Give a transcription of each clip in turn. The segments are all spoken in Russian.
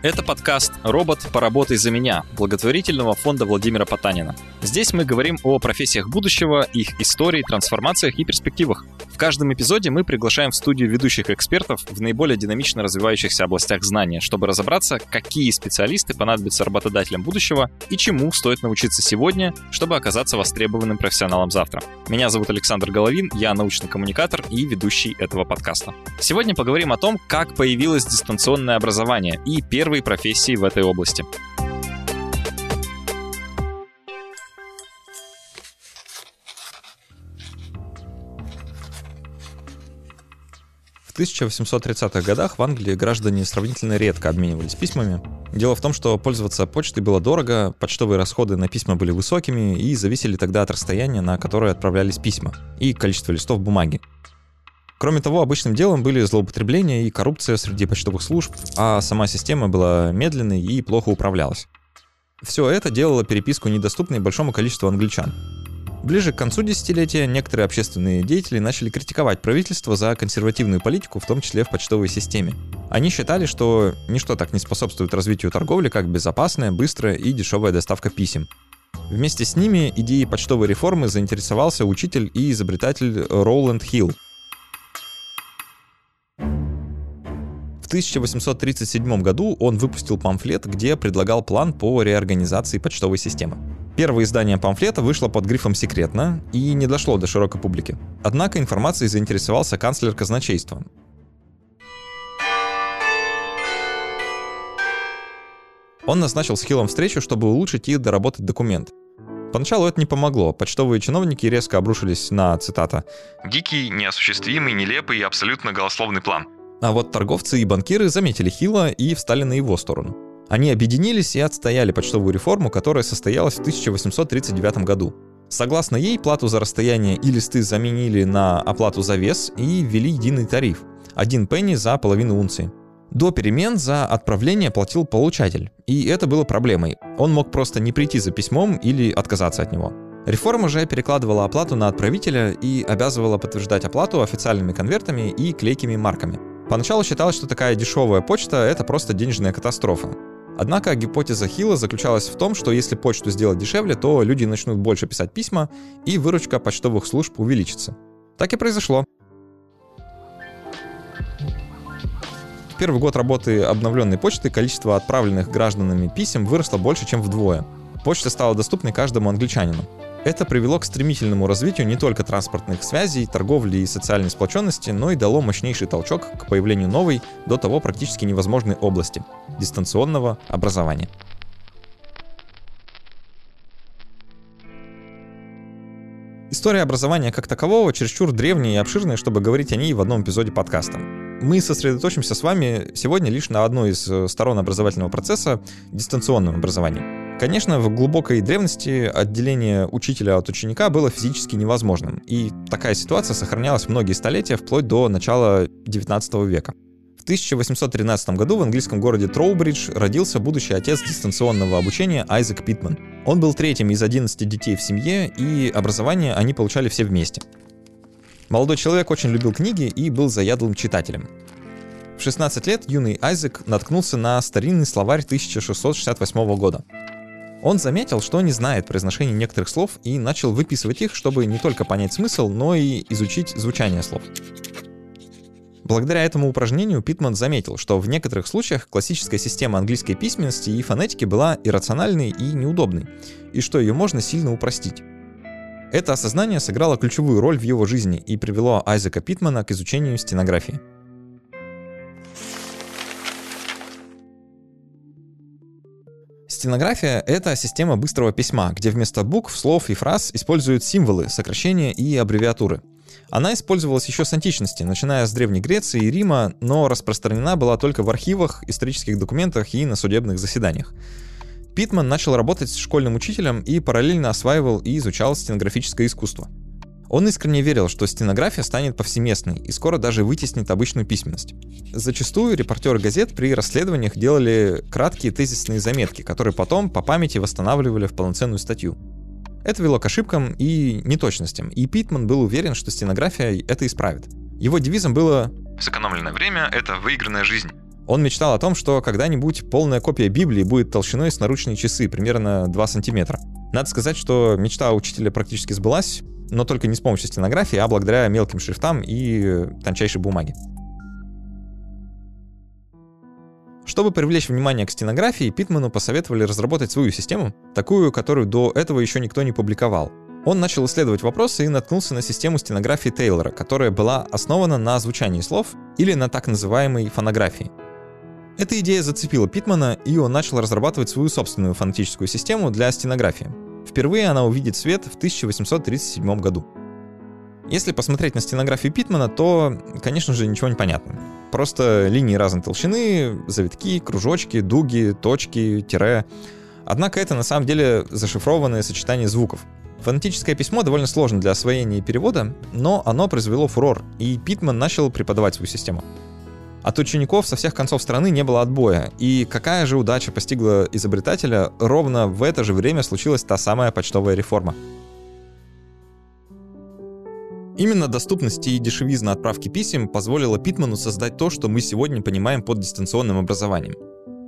Это подкаст «Робот, поработай за меня» благотворительного фонда Владимира Потанина. Здесь мы говорим о профессиях будущего, их истории, трансформациях и перспективах. В каждом эпизоде мы приглашаем в студию ведущих экспертов в наиболее динамично развивающихся областях знания, чтобы разобраться, какие специалисты понадобятся работодателям будущего и чему стоит научиться сегодня, чтобы оказаться востребованным профессионалом завтра. Меня зовут Александр Головин, я научный коммуникатор и ведущий этого подкаста. Сегодня поговорим о том, как появилось дистанционное образование и первые профессии в этой области. В 1830-х годах в Англии граждане сравнительно редко обменивались письмами. Дело в том, что пользоваться почтой было дорого, почтовые расходы на письма были высокими и зависели тогда от расстояния, на которое отправлялись письма, и количества листов бумаги. Кроме того, обычным делом были злоупотребления и коррупция среди почтовых служб, а сама система была медленной и плохо управлялась. Все это делало переписку недоступной большому количеству англичан. Ближе к концу десятилетия некоторые общественные деятели начали критиковать правительство за консервативную политику, в том числе в почтовой системе. Они считали, что ничто так не способствует развитию торговли, как безопасная, быстрая и дешевая доставка писем. Вместе с ними идеей почтовой реформы заинтересовался учитель и изобретатель Роланд Хилл. В 1837 году он выпустил памфлет, где предлагал план по реорганизации почтовой системы. Первое издание памфлета вышло под грифом «Секретно» и не дошло до широкой публики. Однако информацией заинтересовался канцлер казначейства. Он назначил с Хиллом встречу, чтобы улучшить и доработать документ. Поначалу это не помогло. Почтовые чиновники резко обрушились на, цитата, «Дикий, неосуществимый, нелепый и абсолютно голословный план». А вот торговцы и банкиры заметили Хилла и встали на его сторону. Они объединились и отстояли почтовую реформу, которая состоялась в 1839 году. Согласно ей, плату за расстояние и листы заменили на оплату за вес и ввели единый тариф – один пенни за половину унции. До перемен за отправление платил получатель, и это было проблемой. Он мог просто не прийти за письмом или отказаться от него. Реформа же перекладывала оплату на отправителя и обязывала подтверждать оплату официальными конвертами и клейкими марками. Поначалу считалось, что такая дешевая почта — это просто денежная катастрофа. Однако гипотеза Хилла заключалась в том, что если почту сделать дешевле, то люди начнут больше писать письма, и выручка почтовых служб увеличится. Так и произошло. В первый год работы обновленной почты количество отправленных гражданами писем выросло больше, чем вдвое. Почта стала доступной каждому англичанину. Это привело к стремительному развитию не только транспортных связей, торговли и социальной сплоченности, но и дало мощнейший толчок к появлению новой, до того практически невозможной области – дистанционного образования. История образования как такового чересчур древняя и обширная, чтобы говорить о ней в одном эпизоде подкаста. Мы сосредоточимся с вами сегодня лишь на одной из э, сторон образовательного процесса – дистанционном образовании. Конечно, в глубокой древности отделение учителя от ученика было физически невозможным, и такая ситуация сохранялась многие столетия, вплоть до начала 19 века. В 1813 году в английском городе Троубридж родился будущий отец дистанционного обучения Айзек Питман. Он был третьим из 11 детей в семье, и образование они получали все вместе. Молодой человек очень любил книги и был заядлым читателем. В 16 лет юный Айзек наткнулся на старинный словарь 1668 года. Он заметил, что не знает произношения некоторых слов и начал выписывать их, чтобы не только понять смысл, но и изучить звучание слов. Благодаря этому упражнению Питман заметил, что в некоторых случаях классическая система английской письменности и фонетики была иррациональной и неудобной, и что ее можно сильно упростить. Это осознание сыграло ключевую роль в его жизни и привело Айзека Питмана к изучению стенографии. Стенография — это система быстрого письма, где вместо букв, слов и фраз используют символы, сокращения и аббревиатуры. Она использовалась еще с античности, начиная с Древней Греции и Рима, но распространена была только в архивах, исторических документах и на судебных заседаниях. Питман начал работать с школьным учителем и параллельно осваивал и изучал стенографическое искусство. Он искренне верил, что стенография станет повсеместной и скоро даже вытеснит обычную письменность. Зачастую репортеры газет при расследованиях делали краткие тезисные заметки, которые потом по памяти восстанавливали в полноценную статью. Это вело к ошибкам и неточностям, и Питман был уверен, что стенография это исправит. Его девизом было «Сэкономленное время — это выигранная жизнь». Он мечтал о том, что когда-нибудь полная копия Библии будет толщиной с наручные часы, примерно 2 сантиметра. Надо сказать, что мечта учителя практически сбылась, но только не с помощью стенографии, а благодаря мелким шрифтам и тончайшей бумаге. Чтобы привлечь внимание к стенографии, Питману посоветовали разработать свою систему, такую, которую до этого еще никто не публиковал. Он начал исследовать вопросы и наткнулся на систему стенографии Тейлора, которая была основана на звучании слов или на так называемой фонографии. Эта идея зацепила Питмана, и он начал разрабатывать свою собственную фонетическую систему для стенографии. Впервые она увидит свет в 1837 году. Если посмотреть на стенографию Питмана, то, конечно же, ничего не понятно. Просто линии разной толщины, завитки, кружочки, дуги, точки, тире. Однако это на самом деле зашифрованное сочетание звуков. Фонетическое письмо довольно сложно для освоения и перевода, но оно произвело фурор, и Питман начал преподавать свою систему. От учеников со всех концов страны не было отбоя, и какая же удача постигла изобретателя, ровно в это же время случилась та самая почтовая реформа. Именно доступность и дешевизна отправки писем позволила Питману создать то, что мы сегодня понимаем под дистанционным образованием.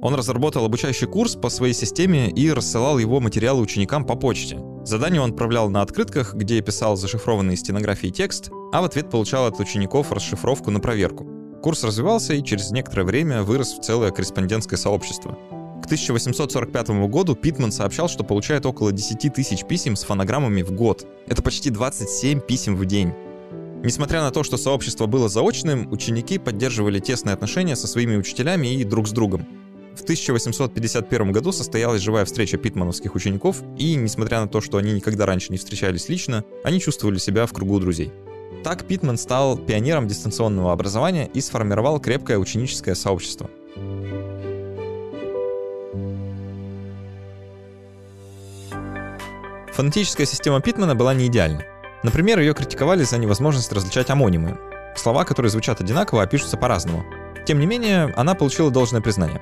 Он разработал обучающий курс по своей системе и рассылал его материалы ученикам по почте. Задания он отправлял на открытках, где писал зашифрованный стенографией текст, а в ответ получал от учеников расшифровку на проверку. Курс развивался и через некоторое время вырос в целое корреспондентское сообщество. К 1845 году Питман сообщал, что получает около 10 тысяч писем с фонограммами в год. Это почти 27 писем в день. Несмотря на то, что сообщество было заочным, ученики поддерживали тесные отношения со своими учителями и друг с другом. В 1851 году состоялась живая встреча питмановских учеников, и, несмотря на то, что они никогда раньше не встречались лично, они чувствовали себя в кругу друзей. Так Питман стал пионером дистанционного образования и сформировал крепкое ученическое сообщество. Фонетическая система Питмана была не идеальна. Например, ее критиковали за невозможность различать амонимы. Слова, которые звучат одинаково, а пишутся по-разному. Тем не менее, она получила должное признание.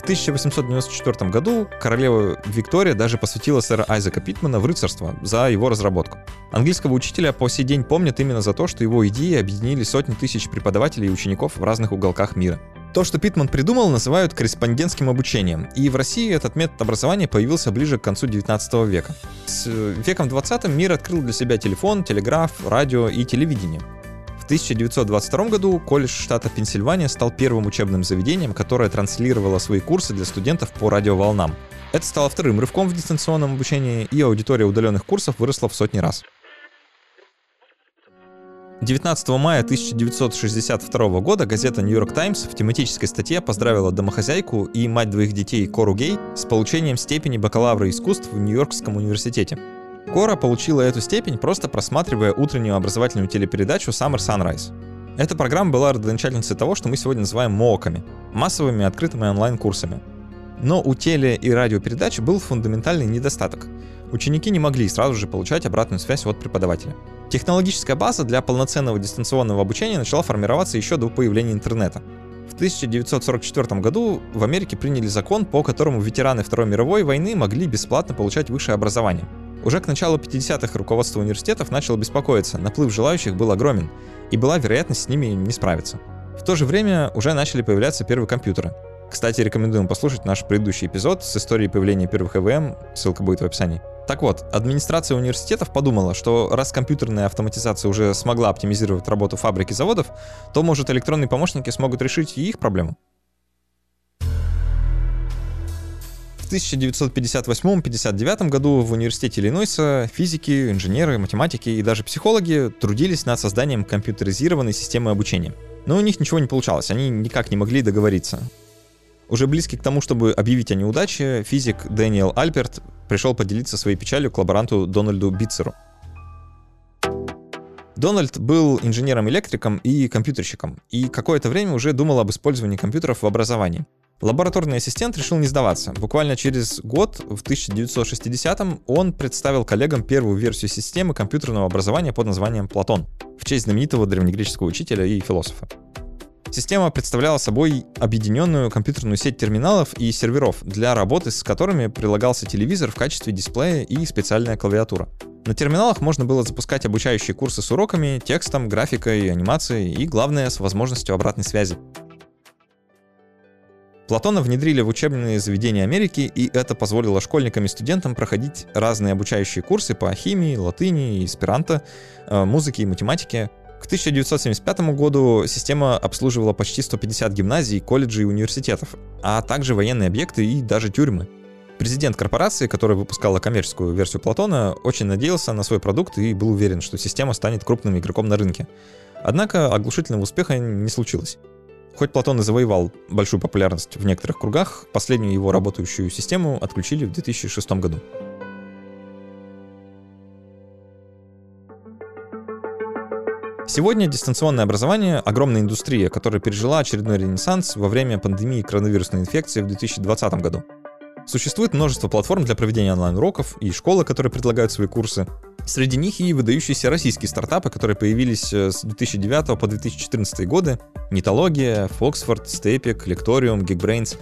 В 1894 году королева Виктория даже посвятила сэра Айзека Питмана в рыцарство за его разработку. Английского учителя по сей день помнят именно за то, что его идеи объединили сотни тысяч преподавателей и учеников в разных уголках мира. То, что Питман придумал, называют корреспондентским обучением, и в России этот метод образования появился ближе к концу 19 века. С веком 20 мир открыл для себя телефон, телеграф, радио и телевидение. В 1922 году колледж штата Пенсильвания стал первым учебным заведением, которое транслировало свои курсы для студентов по радиоволнам. Это стало вторым рывком в дистанционном обучении, и аудитория удаленных курсов выросла в сотни раз. 19 мая 1962 года газета New York Times в тематической статье поздравила домохозяйку и мать двоих детей Кору Гей с получением степени бакалавра искусств в Нью-Йоркском университете. Кора получила эту степень, просто просматривая утреннюю образовательную телепередачу Summer Sunrise. Эта программа была родоначальницей того, что мы сегодня называем МООКами — массовыми открытыми онлайн-курсами. Но у теле- и радиопередач был фундаментальный недостаток. Ученики не могли сразу же получать обратную связь от преподавателя. Технологическая база для полноценного дистанционного обучения начала формироваться еще до появления интернета. В 1944 году в Америке приняли закон, по которому ветераны Второй мировой войны могли бесплатно получать высшее образование. Уже к началу 50-х руководство университетов начало беспокоиться, наплыв желающих был огромен, и была вероятность с ними не справиться. В то же время уже начали появляться первые компьютеры. Кстати, рекомендуем послушать наш предыдущий эпизод с историей появления первых ЭВМ, ссылка будет в описании. Так вот, администрация университетов подумала, что раз компьютерная автоматизация уже смогла оптимизировать работу фабрик и заводов, то, может, электронные помощники смогут решить и их проблему. В 1958-59 году в университете Иллинойса физики, инженеры, математики и даже психологи трудились над созданием компьютеризированной системы обучения. Но у них ничего не получалось, они никак не могли договориться. Уже близкий к тому, чтобы объявить о неудаче, физик Дэниел Альберт пришел поделиться своей печалью к лаборанту Дональду Битцеру. Дональд был инженером-электриком и компьютерщиком, и какое-то время уже думал об использовании компьютеров в образовании. Лабораторный ассистент решил не сдаваться. Буквально через год, в 1960-м, он представил коллегам первую версию системы компьютерного образования под названием «Платон» в честь знаменитого древнегреческого учителя и философа. Система представляла собой объединенную компьютерную сеть терминалов и серверов, для работы с которыми прилагался телевизор в качестве дисплея и специальная клавиатура. На терминалах можно было запускать обучающие курсы с уроками, текстом, графикой, анимацией и, главное, с возможностью обратной связи. Платона внедрили в учебные заведения Америки, и это позволило школьникам и студентам проходить разные обучающие курсы по химии, латыни, эсперанто, э, музыке и математике. К 1975 году система обслуживала почти 150 гимназий, колледжей и университетов, а также военные объекты и даже тюрьмы. Президент корпорации, которая выпускала коммерческую версию Платона, очень надеялся на свой продукт и был уверен, что система станет крупным игроком на рынке. Однако оглушительного успеха не случилось. Хоть Платон и завоевал большую популярность в некоторых кругах, последнюю его работающую систему отключили в 2006 году. Сегодня дистанционное образование – огромная индустрия, которая пережила очередной ренессанс во время пандемии коронавирусной инфекции в 2020 году. Существует множество платформ для проведения онлайн-уроков и школы, которые предлагают свои курсы. Среди них и выдающиеся российские стартапы, которые появились э, с 2009 по 2014 годы. Нитология, Foxford, Stepik, Lectorium, Geekbrains.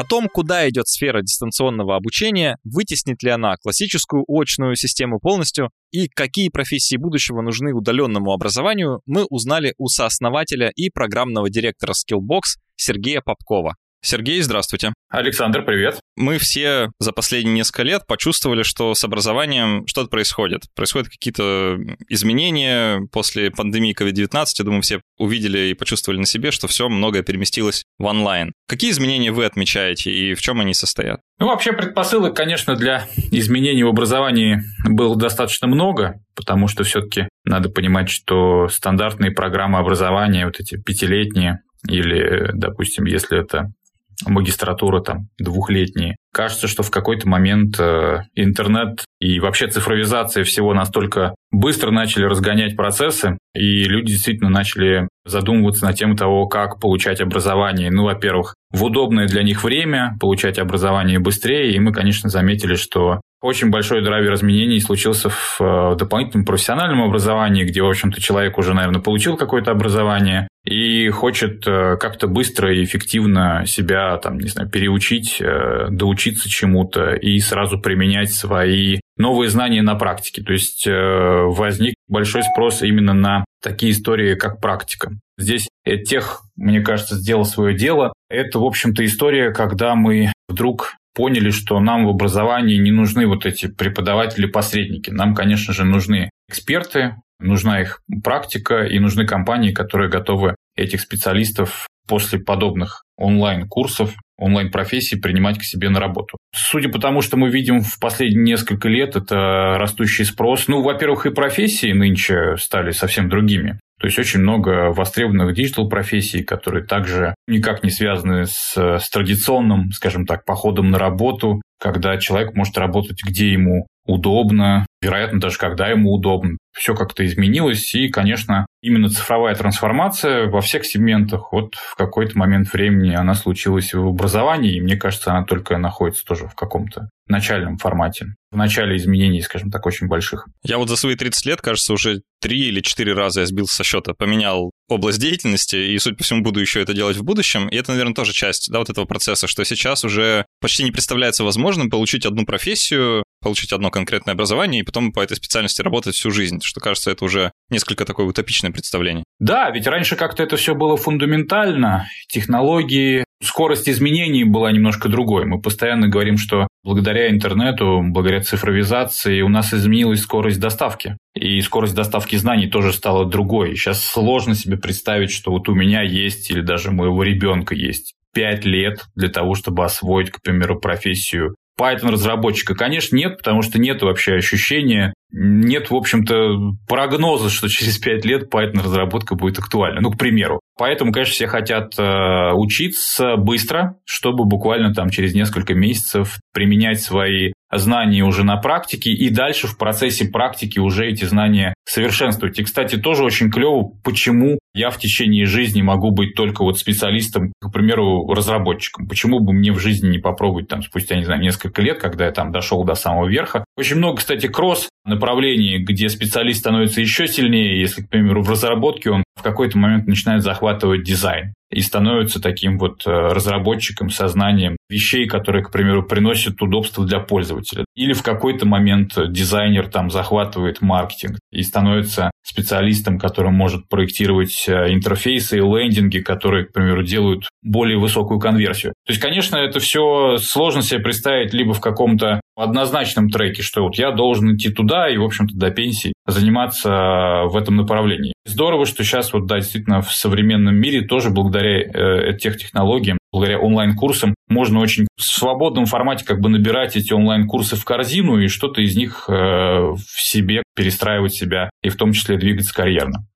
О том, куда идет сфера дистанционного обучения, вытеснит ли она классическую очную систему полностью и какие профессии будущего нужны удаленному образованию, мы узнали у сооснователя и программного директора Skillbox Сергея Попкова. Сергей, здравствуйте. Александр, привет. Мы все за последние несколько лет почувствовали, что с образованием что-то происходит. Происходят какие-то изменения после пандемии COVID-19. Я думаю, все увидели и почувствовали на себе, что все многое переместилось в онлайн. Какие изменения вы отмечаете и в чем они состоят? Ну, вообще предпосылок, конечно, для изменений в образовании было достаточно много, потому что все-таки надо понимать, что стандартные программы образования, вот эти пятилетние, или, допустим, если это магистратура там двухлетние. Кажется, что в какой-то момент э, интернет и вообще цифровизация всего настолько быстро начали разгонять процессы, и люди действительно начали задумываться на тему того, как получать образование. Ну, во-первых, в удобное для них время, получать образование быстрее, и мы, конечно, заметили, что очень большой драйвер изменений случился в э, дополнительном профессиональном образовании, где, в общем-то, человек уже, наверное, получил какое-то образование и хочет э, как-то быстро и эффективно себя, там, не знаю, переучить, э, доучиться чему-то и сразу применять свои новые знания на практике. То есть возник большой спрос именно на такие истории, как практика. Здесь тех, мне кажется, сделал свое дело. Это, в общем-то, история, когда мы вдруг поняли, что нам в образовании не нужны вот эти преподаватели-посредники. Нам, конечно же, нужны эксперты, нужна их практика и нужны компании, которые готовы этих специалистов после подобных онлайн-курсов, онлайн-профессий принимать к себе на работу. Судя по тому, что мы видим в последние несколько лет, это растущий спрос. Ну, во-первых, и профессии нынче стали совсем другими. То есть очень много востребованных диджитал-профессий, которые также никак не связаны с, с традиционным, скажем так, походом на работу, когда человек может работать где ему удобно, вероятно, даже когда ему удобно. Все как-то изменилось, и, конечно, именно цифровая трансформация во всех сегментах, вот в какой-то момент времени она случилась в образовании, и мне кажется, она только находится тоже в каком-то начальном формате, в начале изменений, скажем так, очень больших. Я вот за свои 30 лет, кажется, уже три или четыре раза я сбился со счета, поменял область деятельности, и, судя по всему, буду еще это делать в будущем. И это, наверное, тоже часть да, вот этого процесса, что сейчас уже почти не представляется возможным получить одну профессию, получить одно конкретное образование и потом по этой специальности работать всю жизнь, что кажется, это уже несколько такое утопичное представление. Да, ведь раньше как-то это все было фундаментально, технологии, скорость изменений была немножко другой. Мы постоянно говорим, что благодаря интернету, благодаря цифровизации у нас изменилась скорость доставки. И скорость доставки знаний тоже стала другой. Сейчас сложно себе представить, что вот у меня есть или даже моего ребенка есть пять лет для того, чтобы освоить, к примеру, профессию Python-разработчика? Конечно, нет, потому что нет вообще ощущения, нет, в общем-то, прогноза, что через 5 лет Python-разработка будет актуальна. Ну, к примеру. Поэтому, конечно, все хотят э, учиться быстро, чтобы буквально там через несколько месяцев применять свои знания уже на практике и дальше в процессе практики уже эти знания совершенствовать. И, кстати, тоже очень клево, почему я в течение жизни могу быть только вот специалистом, к примеру, разработчиком. Почему бы мне в жизни не попробовать там спустя, не знаю, несколько лет, когда я там дошел до самого верха, Очень много, кстати, кросс направлений, где специалист становится еще сильнее, если, к примеру, в разработке он в какой-то момент начинает захватывать дизайн и становится таким вот э, разработчиком сознанием вещей, которые, к примеру, приносят удобство для пользователя. Или в какой-то момент дизайнер там захватывает маркетинг и становится специалистом, который может проектировать э, интерфейсы и лендинги, которые, к примеру, делают более высокую конверсию. То есть, конечно, это все сложно себе представить либо в каком-то однозначном треке, что вот я должен идти туда и, в общем-то, до пенсии заниматься в этом направлении. Здорово, что сейчас вот, да, действительно, в современном мире тоже благодаря э, тех технологиям, благодаря онлайн-курсам, можно очень в свободном формате как бы набирать эти онлайн-курсы в корзину и что-то из них э, в себе перестраивать себя и в том числе двигаться карьерно.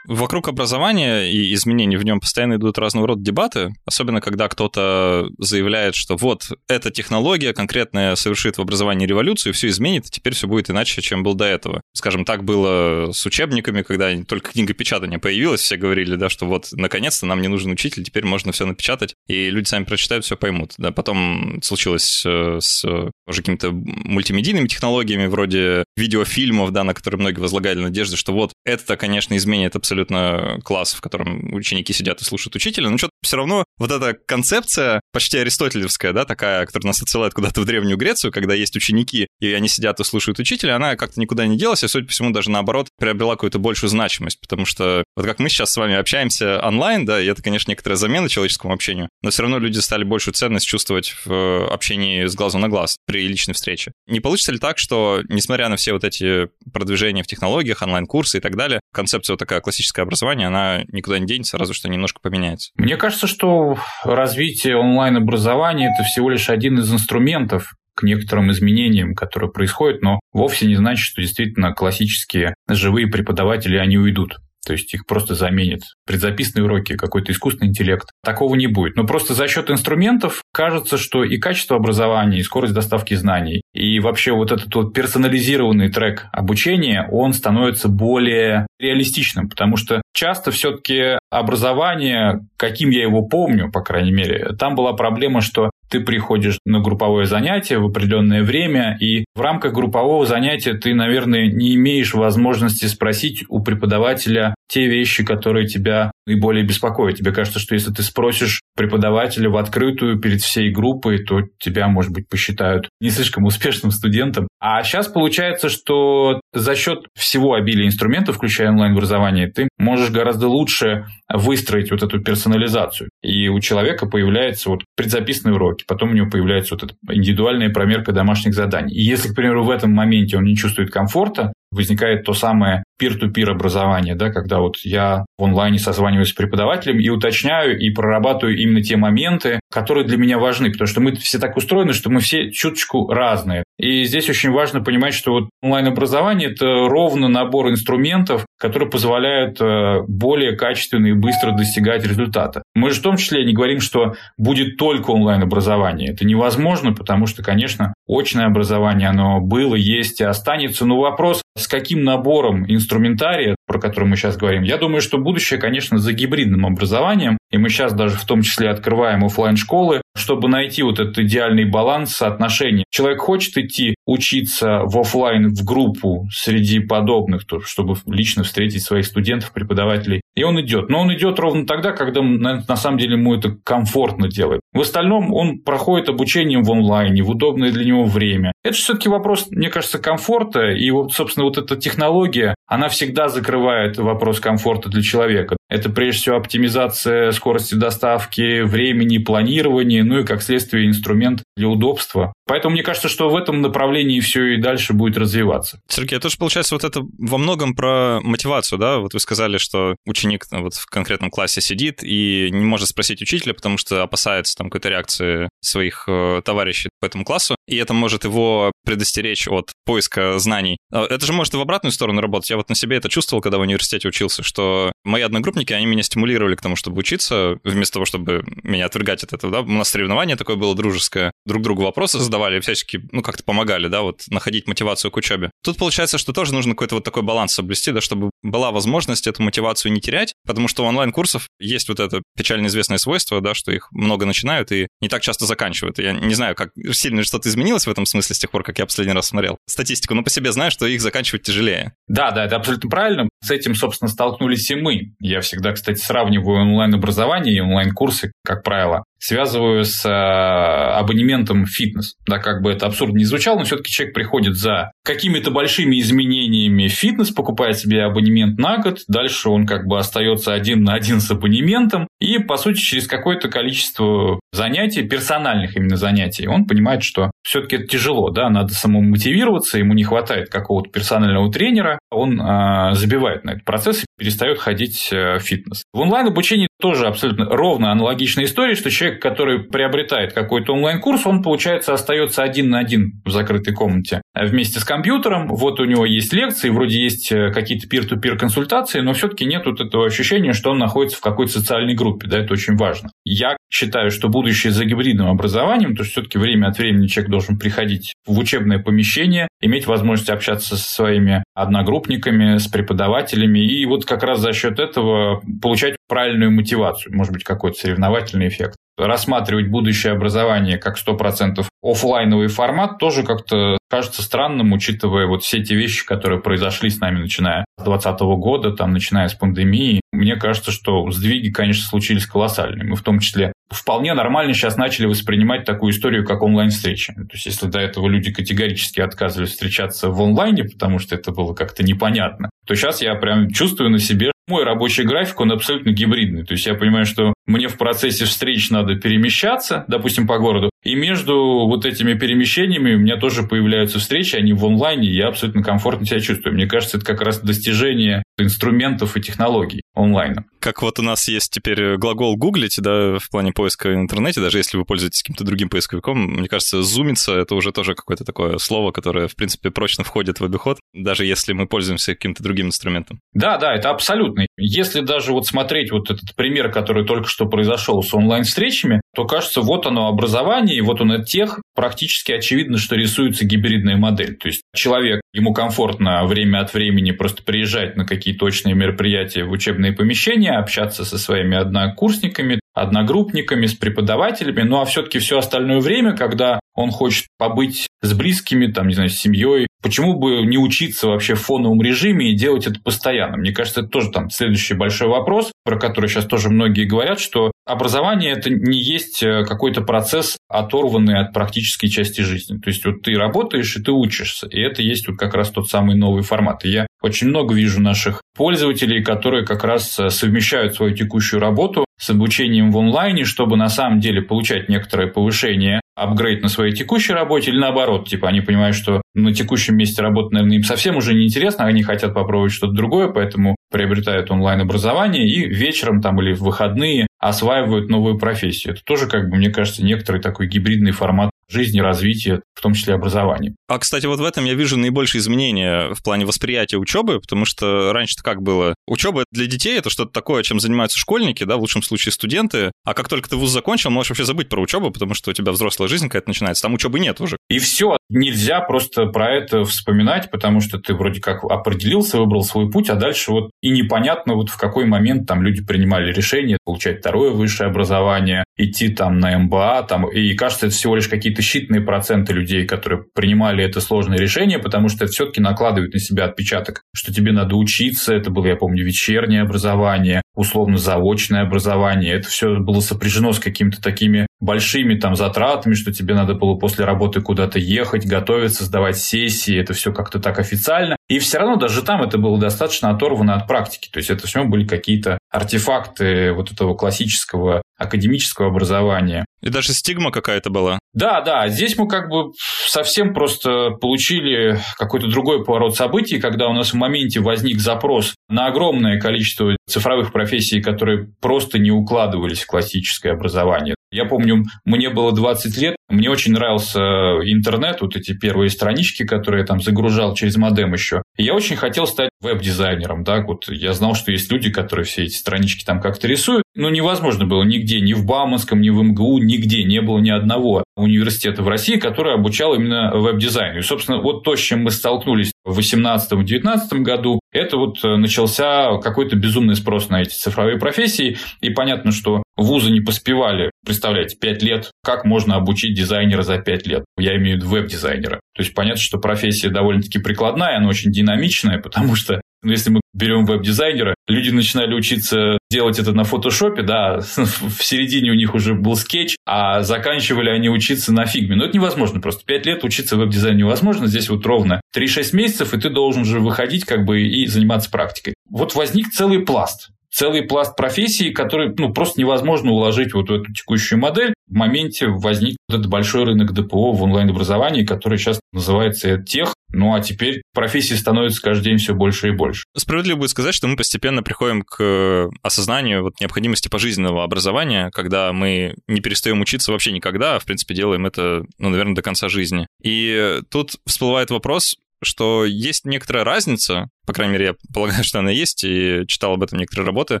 Вокруг образования и изменений в нем постоянно идут разного рода дебаты, особенно когда кто-то заявляет, что вот эта технология конкретная совершит в образовании революцию, все изменит, и теперь все будет иначе, чем было до этого. Скажем, так было с учебниками, когда только книга печатания появилась, все говорили, да, что вот наконец-то нам не нужен учитель, теперь можно все напечатать, и люди сами прочитают, все поймут. Да, потом случилось э, с уже какими-то мультимедийными технологиями, вроде видеофильмов, да, на которые многие возлагали надежды, что вот это, конечно, изменит абсолютно класс, в котором ученики сидят и слушают учителя, но что-то все равно вот эта концепция почти аристотелевская, да, такая, которая нас отсылает куда-то в Древнюю Грецию, когда есть ученики, и они сидят и слушают учителя, она как-то никуда не делась, и, судя по всему, даже наоборот, приобрела какую-то большую значимость, потому что вот как мы сейчас с вами общаемся онлайн, да, и это, конечно, некоторая замена человеческому общению, но все равно люди стали большую ценность чувствовать в общении с глазу на глаз при личной встрече. Не получится ли так, что, несмотря на все вот эти продвижения в технологиях, онлайн-курсы и так далее, концепция вот такая классическое образование, она никуда не денется, разве что немножко поменяется. Мне кажется, что развитие онлайн-образования – это всего лишь один из инструментов к некоторым изменениям, которые происходят, но вовсе не значит, что действительно классические живые преподаватели, они уйдут. То есть их просто заменит предзаписанные уроки, какой-то искусственный интеллект. Такого не будет. Но просто за счет инструментов кажется, что и качество образования, и скорость доставки знаний, и вообще вот этот вот персонализированный трек обучения, он становится более реалистичным, потому что часто все-таки образование, каким я его помню, по крайней мере, там была проблема, что ты приходишь на групповое занятие в определенное время, и в рамках группового занятия ты, наверное, не имеешь возможности спросить у преподавателя те вещи, которые тебя наиболее беспокоят. Тебе кажется, что если ты спросишь преподавателя в открытую перед всей группой, то тебя, может быть, посчитают не слишком успешным студентом. А сейчас получается, что за счет всего обилия инструментов, включая онлайн-образование, ты можешь гораздо лучше выстроить вот эту персонализацию. И у человека появляются вот предзаписанные уроки, потом у него появляется вот эта индивидуальная промерка домашних заданий. И если, к примеру, в этом моменте он не чувствует комфорта, возникает то самое peer-to-peer образование, да, когда вот я в онлайне созваниваюсь с преподавателем и уточняю и прорабатываю именно те моменты, которые для меня важны, потому что мы все так устроены, что мы все чуточку разные. И здесь очень важно понимать, что вот онлайн-образование – это ровно набор инструментов, которые позволяют э, более качественно и быстро достигать результата. Мы же в том числе не говорим, что будет только онлайн-образование. Это невозможно, потому что, конечно, очное образование, оно было, есть и останется. Но вопрос, с каким набором инструментария, про который мы сейчас говорим, я думаю, что будущее, конечно, за гибридным образованием. И мы сейчас даже в том числе открываем офлайн школы чтобы найти вот этот идеальный баланс соотношения. Человек хочет идти учиться в офлайн в группу среди подобных, то, чтобы лично встретить своих студентов, преподавателей. И он идет. Но он идет ровно тогда, когда на самом деле ему это комфортно делает. В остальном он проходит обучение в онлайне, в удобное для него время. Это все-таки вопрос, мне кажется, комфорта. И, вот, собственно, вот эта технология, она всегда закрывает вопрос комфорта для человека. Это прежде всего оптимизация скорости доставки, времени, планирования, ну и как следствие инструмент для удобства. Поэтому мне кажется, что в этом направлении все и дальше будет развиваться. Сергей, это же получается вот это во многом про мотивацию, да? Вот вы сказали, что ученик вот в конкретном классе сидит и не может спросить учителя, потому что опасается там какой-то реакции своих э, товарищей по этому классу, и это может его предостеречь от поиска знаний. А это же может и в обратную сторону работать. Я вот на себе это чувствовал, когда в университете учился, что мои одногруппники, они меня стимулировали к тому, чтобы учиться, вместо того, чтобы меня отвергать от этого, да? У нас соревнование такое было дружеское, друг другу вопросы давали, всячески, ну, как-то помогали, да, вот находить мотивацию к учебе. Тут получается, что тоже нужно какой-то вот такой баланс соблюсти, да, чтобы была возможность эту мотивацию не терять, потому что у онлайн-курсов есть вот это печально известное свойство, да, что их много начинают и не так часто заканчивают. Я не знаю, как сильно что-то изменилось в этом смысле с тех пор, как я последний раз смотрел статистику, но по себе знаю, что их заканчивать тяжелее. Да, да, это абсолютно правильно. С этим, собственно, столкнулись и мы. Я всегда, кстати, сравниваю онлайн-образование и онлайн-курсы, как правило связываю с э, абонементом фитнес. Да, как бы это абсурдно не звучало, но все-таки человек приходит за какими-то большими изменениями в фитнес, покупает себе абонемент на год, дальше он как бы остается один на один с абонементом, и, по сути, через какое-то количество занятий, персональных именно занятий, он понимает, что все-таки это тяжело, да, надо самому мотивироваться, ему не хватает какого-то персонального тренера, он э, забивает на этот процесс перестает ходить э, в фитнес. В онлайн-обучении тоже абсолютно ровно аналогичная история, что человек, который приобретает какой-то онлайн-курс, он, получается, остается один на один в закрытой комнате вместе с компьютером. Вот у него есть лекции, вроде есть э, какие-то пир-ту-пир консультации, но все-таки нет вот этого ощущения, что он находится в какой-то социальной группе. Да, это очень важно. Я считаю, что будущее за гибридным образованием, то есть все-таки время от времени человек должен приходить в учебное помещение, иметь возможность общаться со своими одногруппниками, с преподавателями, и вот как раз за счет этого получать правильную мотивацию, может быть, какой-то соревновательный эффект рассматривать будущее образование как 100% офлайновый формат тоже как-то кажется странным, учитывая вот все эти вещи, которые произошли с нами, начиная с 2020 года, там, начиная с пандемии. Мне кажется, что сдвиги, конечно, случились колоссальные. Мы в том числе вполне нормально сейчас начали воспринимать такую историю, как онлайн-встречи. То есть, если до этого люди категорически отказывались встречаться в онлайне, потому что это было как-то непонятно, то сейчас я прям чувствую на себе, мой рабочий график, он абсолютно гибридный. То есть я понимаю, что мне в процессе встреч надо перемещаться, допустим, по городу, и между вот этими перемещениями у меня тоже появляются встречи, они в онлайне, и я абсолютно комфортно себя чувствую. Мне кажется, это как раз достижение инструментов и технологий онлайна. Как вот у нас есть теперь глагол гуглить, да, в плане поиска в интернете, даже если вы пользуетесь каким-то другим поисковиком, мне кажется, зумиться — это уже тоже какое-то такое слово, которое, в принципе, прочно входит в обиход, даже если мы пользуемся каким-то другим инструментом. Да, да, это абсолютно. Если даже вот смотреть вот этот пример, который только что произошел с онлайн-встречами, то кажется, вот оно образование, и вот от тех, практически очевидно, что рисуется гибридная модель. То есть человек, ему комфортно время от времени просто приезжать на какие-то точные мероприятия в учебные помещения, общаться со своими однокурсниками, одногруппниками, с преподавателями, ну а все-таки все остальное время, когда он хочет побыть с близкими, там, не знаю, с семьей, почему бы не учиться вообще в фоновом режиме и делать это постоянно? Мне кажется, это тоже там следующий большой вопрос, про который сейчас тоже многие говорят, что образование это не есть э, какой-то процесс, оторванный от практической части жизни. То есть вот ты работаешь и ты учишься, и это есть вот как раз тот самый новый формат. И я очень много вижу наших пользователей, которые как раз э, совмещают свою текущую работу с обучением в онлайне, чтобы на самом деле получать некоторое повышение, апгрейд на своей текущей работе, или наоборот, типа они понимают, что на текущем месте работы, наверное, им совсем уже не интересно, они хотят попробовать что-то другое, поэтому приобретают онлайн-образование и вечером там или в выходные осваивают новую профессию. Это тоже, как бы, мне кажется, некоторый такой гибридный формат жизни, развития, в том числе образования. А, кстати, вот в этом я вижу наибольшие изменения в плане восприятия учебы, потому что раньше-то как было? Учеба для детей — это что-то такое, чем занимаются школьники, да, в лучшем случае студенты, а как только ты вуз закончил, можешь вообще забыть про учебу, потому что у тебя взрослая жизнь какая-то начинается, там учебы нет уже. И все, нельзя просто про это вспоминать, потому что ты вроде как определился, выбрал свой путь, а дальше вот и непонятно вот в какой момент там люди принимали решение получать второе высшее образование, идти там на МБА, там, и кажется, это всего лишь какие-то считанные проценты людей, которые принимали это сложное решение, потому что это все-таки накладывает на себя отпечаток, что тебе надо учиться, это было, я помню, вечернее образование, условно заочное образование, это все было сопряжено с какими-то такими большими там затратами, что тебе надо было после работы куда-то ехать, готовиться, сдавать сессии, это все как-то так официально. И все равно даже там это было достаточно оторвано от практики. То есть это все были какие-то артефакты вот этого классического академического образования. И даже стигма какая-то была. Да, да, здесь мы как бы совсем просто получили какой-то другой поворот событий, когда у нас в моменте возник запрос на огромное количество цифровых профессий, которые просто не укладывались в классическое образование. Я помню, мне было 20 лет, мне очень нравился интернет, вот эти первые странички, которые я там загружал через модем еще. И я очень хотел стать веб-дизайнером, да, вот я знал, что есть люди, которые все эти странички там как-то рисуют, но невозможно было нигде, ни в Бауманском, ни в МГУ, нигде не было ни одного университета в России, который обучал именно веб-дизайну. И, собственно, вот то, с чем мы столкнулись в 2018-2019 году, это вот начался какой-то безумный спрос на эти цифровые профессии. И понятно, что вузы не поспевали, представляете, 5 лет, как можно обучить дизайнера за 5 лет. Я имею в виду веб-дизайнера. То есть понятно, что профессия довольно-таки прикладная, она очень динамичная, потому что ну, если мы берем веб-дизайнера, люди начинали учиться делать это на фотошопе, да, в середине у них уже был скетч, а заканчивали они учиться на фигме. Но это невозможно просто. Пять лет учиться веб-дизайну невозможно, здесь вот ровно 3-6 месяцев, и ты должен уже выходить как бы и заниматься практикой. Вот возник целый пласт целый пласт профессий, который ну, просто невозможно уложить вот в эту текущую модель. В моменте возник вот этот большой рынок ДПО в онлайн-образовании, который сейчас называется EdTech. Ну а теперь профессий становится каждый день все больше и больше. Справедливо будет сказать, что мы постепенно приходим к осознанию вот необходимости пожизненного образования, когда мы не перестаем учиться вообще никогда, а в принципе делаем это, ну, наверное, до конца жизни. И тут всплывает вопрос, что есть некоторая разница, по крайней мере, я полагаю, что она есть, и читал об этом некоторые работы,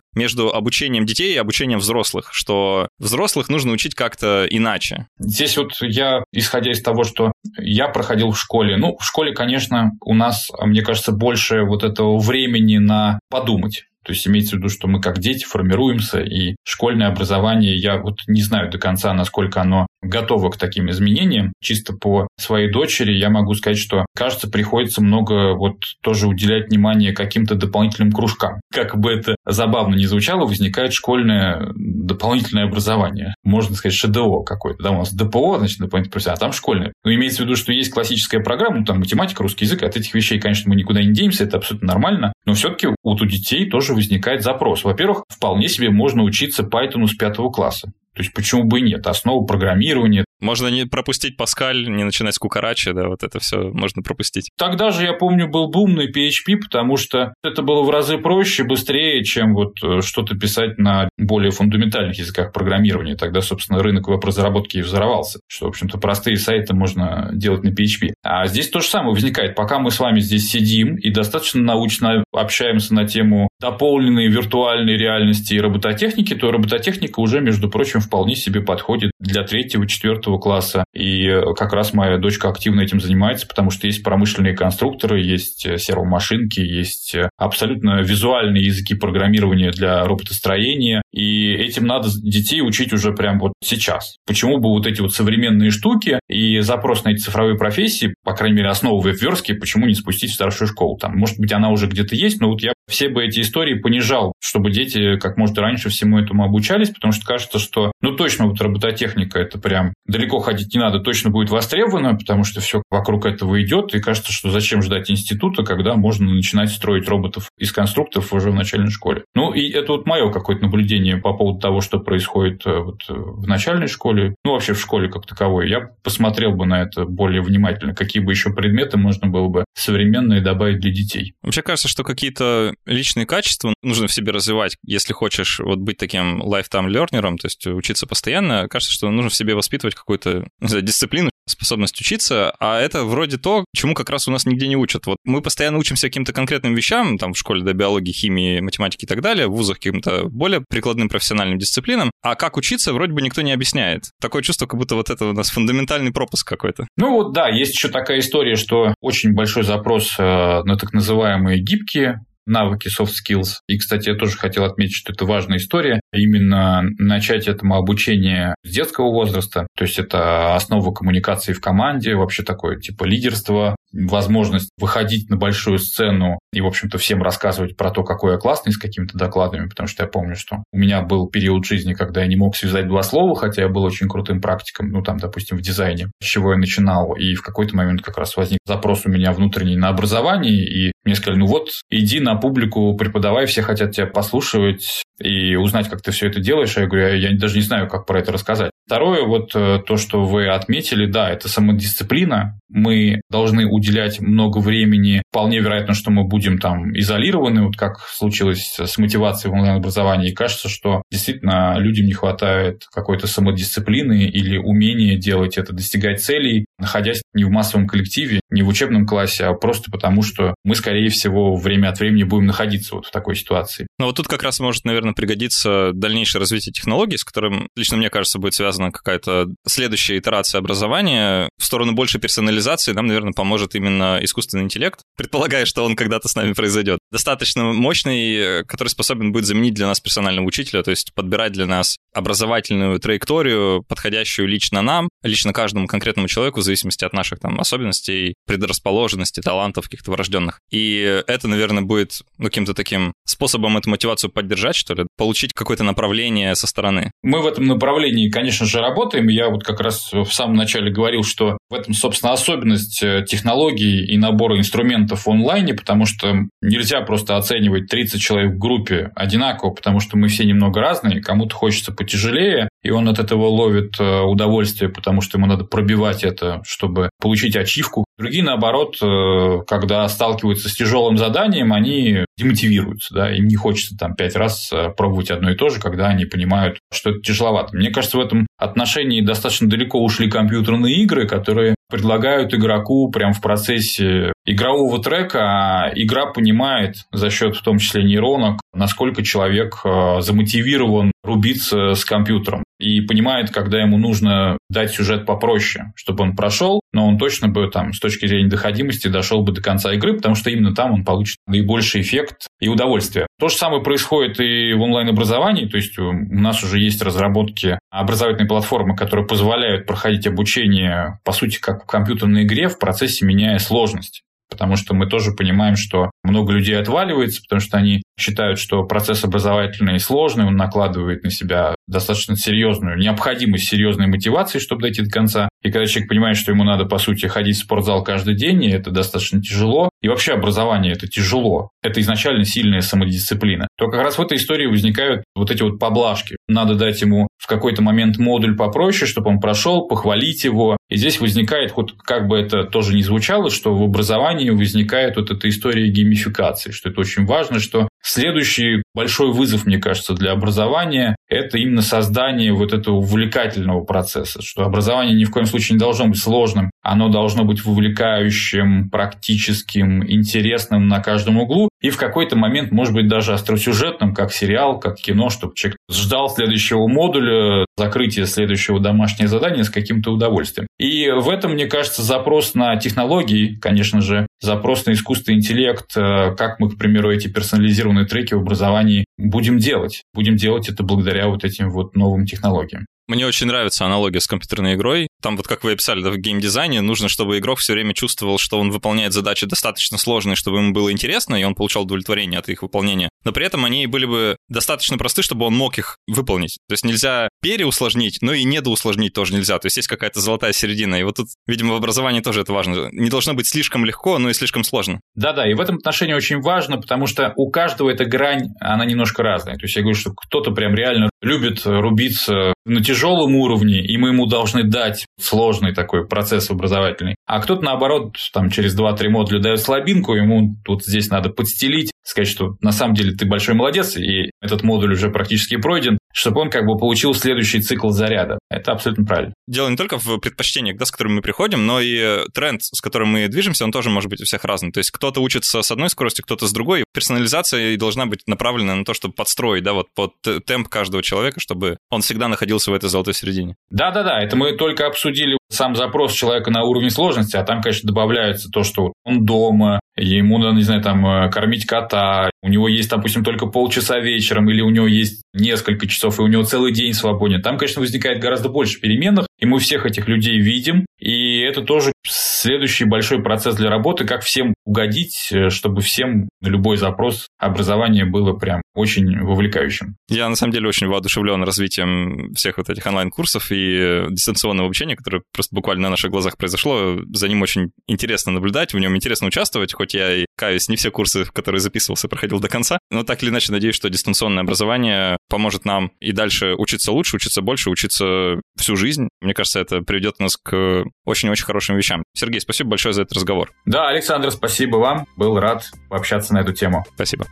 между обучением детей и обучением взрослых, что взрослых нужно учить как-то иначе. Здесь вот я, исходя из того, что я проходил в школе, ну, в школе, конечно, у нас, мне кажется, больше вот этого времени на подумать. То есть имеется в виду, что мы как дети формируемся, и школьное образование, я вот не знаю до конца, насколько оно готова к таким изменениям. Чисто по своей дочери я могу сказать, что, кажется, приходится много вот тоже уделять внимание каким-то дополнительным кружкам. Как бы это забавно ни звучало, возникает школьное дополнительное образование. Можно сказать, ШДО какое-то. Да, у нас ДПО, значит, дополнительное профессионал, а там школьное. Но имеется в виду, что есть классическая программа, ну, там математика, русский язык, от этих вещей, конечно, мы никуда не денемся, это абсолютно нормально. Но все-таки вот у детей тоже возникает запрос. Во-первых, вполне себе можно учиться Python с пятого класса. То есть почему бы и нет? Основа программирования. Можно не пропустить Паскаль, не начинать с Кукарачи, да, вот это все можно пропустить. Тогда же, я помню, был бум на PHP, потому что это было в разы проще, быстрее, чем вот э, что-то писать на более фундаментальных языках программирования. Тогда, собственно, рынок веб-разработки и взорвался, что, в общем-то, простые сайты можно делать на PHP. А здесь то же самое возникает. Пока мы с вами здесь сидим и достаточно научно общаемся на тему дополненной виртуальной реальности и робототехники, то робототехника уже, между прочим, вполне себе подходит для третьего, четвертого класса. И э, как раз моя дочка активно этим занимается, потому что есть промышленные конструкторы, есть э, сервомашинки, есть э, абсолютно визуальные языки программирования для роботостроения. И этим надо детей учить уже прямо вот сейчас. Почему бы вот эти вот современные штуки и запрос на эти цифровые профессии, по крайней мере, основу веб-верстки, почему не спустить в старшую школу? Там, может быть, она уже где-то есть, но вот я все бы эти истории понижал, чтобы дети как можно раньше всему этому обучались, потому что кажется, что ну точно вот робототехника это прям далеко ходить не надо, точно будет востребовано, потому что все вокруг этого идет, и кажется, что зачем ждать института, когда можно начинать строить роботов из конструкторов уже в начальной школе. Ну и это вот мое какое-то наблюдение по поводу того, что происходит э, вот в начальной школе, ну вообще в школе как таковой. Я посмотрел бы на это более внимательно, какие бы еще предметы можно было бы современные добавить для детей. Вообще кажется, что какие-то личные качества нужно в себе развивать, если хочешь вот быть таким lifetime learner, то есть учиться постоянно. Кажется, что нужно в себе воспитывать какую-то знаю, дисциплину, способность учиться, а это вроде то, чему как раз у нас нигде не учат. Вот мы постоянно учимся каким-то конкретным вещам, там в школе, да, биологии, химии, математики и так далее, в вузах каким-то более прикладным профессиональным дисциплинам, а как учиться вроде бы никто не объясняет. Такое чувство, как будто вот это у нас фундаментальный пропуск какой-то. Ну вот да, есть еще такая история, что очень большой запрос э, на так называемые гибкие навыки soft skills. И, кстати, я тоже хотел отметить, что это важная история. Именно начать этому обучение с детского возраста. То есть это основа коммуникации в команде, вообще такое типа лидерство, возможность выходить на большую сцену и, в общем-то, всем рассказывать про то, какой я классный с какими-то докладами, потому что я помню, что у меня был период жизни, когда я не мог связать два слова, хотя я был очень крутым практиком, ну, там, допустим, в дизайне, с чего я начинал, и в какой-то момент как раз возник запрос у меня внутренний на образование, и мне сказали, ну вот, иди на публику, преподавай, все хотят тебя послушать и узнать, как ты все это делаешь. А я говорю, я даже не знаю, как про это рассказать. Второе, вот э, то, что вы отметили, да, это самодисциплина. Мы должны уделять много времени. Вполне вероятно, что мы будем там изолированы, вот как случилось с мотивацией в онлайн-образовании. И кажется, что действительно людям не хватает какой-то самодисциплины или умения делать это, достигать целей, находясь не в массовом коллективе, не в учебном классе, а просто потому, что мы, скорее всего, время от времени будем находиться вот в такой ситуации. Ну вот тут как раз может, наверное, пригодиться дальнейшее развитие технологий, с которым, лично мне кажется, будет связано связана какая-то следующая итерация образования. В сторону большей персонализации нам, наверное, поможет именно искусственный интеллект, предполагая, что он когда-то с нами произойдет. Достаточно мощный, который способен будет заменить для нас персонального учителя, то есть подбирать для нас образовательную траекторию, подходящую лично нам, лично каждому конкретному человеку, в зависимости от наших там особенностей, предрасположенности, талантов каких-то врожденных. И это, наверное, будет ну, каким-то таким способом эту мотивацию поддержать, что ли, получить какое-то направление со стороны. Мы в этом направлении, конечно, конечно же, работаем. Я вот как раз в самом начале говорил, что в этом, собственно, особенность э, технологий и набора инструментов в онлайне, потому что нельзя просто оценивать 30 человек в группе одинаково, потому что мы все немного разные, кому-то хочется потяжелее, и он от этого ловит э, удовольствие, потому что ему надо пробивать это, чтобы получить ачивку. Другие, наоборот, э, когда сталкиваются с тяжелым заданием, они демотивируются, да, им не хочется там пять раз пробовать одно и то же, когда они понимают, что это тяжеловато. Мне кажется, в этом отношении достаточно далеко ушли компьютерные игры, которые предлагают игроку прямо в процессе игрового трека, а игра понимает за счет в том числе нейронок, насколько человек э, замотивирован рубиться с компьютером и понимает, когда ему нужно дать сюжет попроще, чтобы он прошел, но он точно бы там с точки зрения доходимости дошел бы до конца игры, потому что именно там он получит наибольший эффект и удовольствие. То же самое происходит и в онлайн-образовании, то есть у нас уже есть разработки образовательной платформы, которые позволяют проходить обучение, по сути, как в компьютерной игре, в процессе меняя сложность потому что мы тоже понимаем, что много людей отваливается, потому что они считают, что процесс образовательный сложный, он накладывает на себя достаточно серьезную необходимость серьезной мотивации, чтобы дойти до конца. И когда человек понимает, что ему надо, по сути, ходить в спортзал каждый день, и это достаточно тяжело, и вообще образование это тяжело, это изначально сильная самодисциплина, то как раз в этой истории возникают вот эти вот поблажки. Надо дать ему в какой-то момент модуль попроще, чтобы он прошел, похвалить его. И здесь возникает, вот как бы это тоже не звучало, что в образовании возникает вот эта история геймификации, что это очень важно, что следующий большой вызов, мне кажется, для образования – это именно создание вот этого увлекательного процесса, что образование ни в коем случае не должно быть сложным, оно должно быть вовлекающим, практическим, интересным на каждом углу и в какой-то момент, может быть, даже остросюжетным, как сериал, как кино, чтобы человек ждал следующего модуля, закрытия следующего домашнего задания с каким-то удовольствием. И в этом, мне кажется, запрос на технологии, конечно же, запрос на искусственный интеллект, э, как мы, к примеру, эти персонализированные треки в образовании будем делать. Будем делать это благодаря вот этим вот новым технологиям. Мне очень нравится аналогия с компьютерной игрой. Там вот как вы описали, да, в геймдизайне нужно, чтобы игрок все время чувствовал, что он выполняет задачи достаточно сложные, чтобы ему было интересно, и он получал удовлетворение от их выполнения. Но при этом они были бы достаточно просты, чтобы он мог их выполнить. То есть нельзя переусложнить, но и недоусложнить тоже нельзя. То есть есть какая-то золотая середина. И вот тут, видимо, в образовании тоже это важно. Не должно быть слишком легко, но и слишком сложно. Да-да, и в этом отношении очень важно, потому что у каждого эта грань, она немножко разная. То есть я говорю, что кто-то прям реально любит рубиться на тяжелом уровне, и мы ему должны дать сложный такой процесс образовательный. А кто-то, наоборот, там через 2-3 модуля дает слабинку, ему тут здесь надо подстелить, сказать, что на самом деле ты большой молодец, и этот модуль уже практически пройден, чтобы он как бы получил следующий цикл заряда. Это абсолютно правильно. Дело не только в предпочтениях, да, с которыми мы приходим, но и тренд, с которым мы движемся, он тоже может быть у всех разный. То есть кто-то учится с одной скоростью, кто-то с другой. Персонализация должна быть направлена на то, чтобы подстроить, да, вот под темп каждого человека, чтобы он всегда находился в этой золотой середине. Да-да-да, это мы только обсудили сам запрос человека на уровень сложности, а там, конечно, добавляется то, что он дома, ему надо, не знаю, там, э, кормить кота, у него есть, допустим, только полчаса вечером, или у него есть несколько часов, и у него целый день свободен. Там, конечно, возникает гораздо больше переменных, и мы всех этих людей видим, и это тоже следующий большой процесс для работы, как всем угодить, э, чтобы всем любой запрос образования было прям очень вовлекающим. Я, на самом деле, очень воодушевлен развитием всех вот этих онлайн-курсов и дистанционного обучения, которое просто буквально на наших глазах произошло. За ним очень интересно наблюдать, в нем интересно участвовать, хоть я и каюсь, не все курсы, в которые записывался, проходил до конца. Но так или иначе, надеюсь, что дистанционное образование поможет нам и дальше учиться лучше, учиться больше, учиться всю жизнь. Мне кажется, это приведет нас к очень-очень хорошим вещам. Сергей, спасибо большое за этот разговор. Да, Александр, спасибо вам. Был рад пообщаться на эту тему. Спасибо.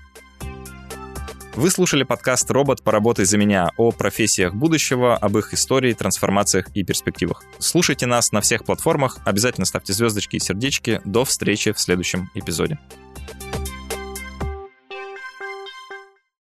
Вы слушали подкаст «Робот, поработай за меня» о профессиях будущего, об их истории, трансформациях и перспективах. Слушайте нас на всех платформах, обязательно ставьте звездочки и сердечки. До встречи в следующем эпизоде.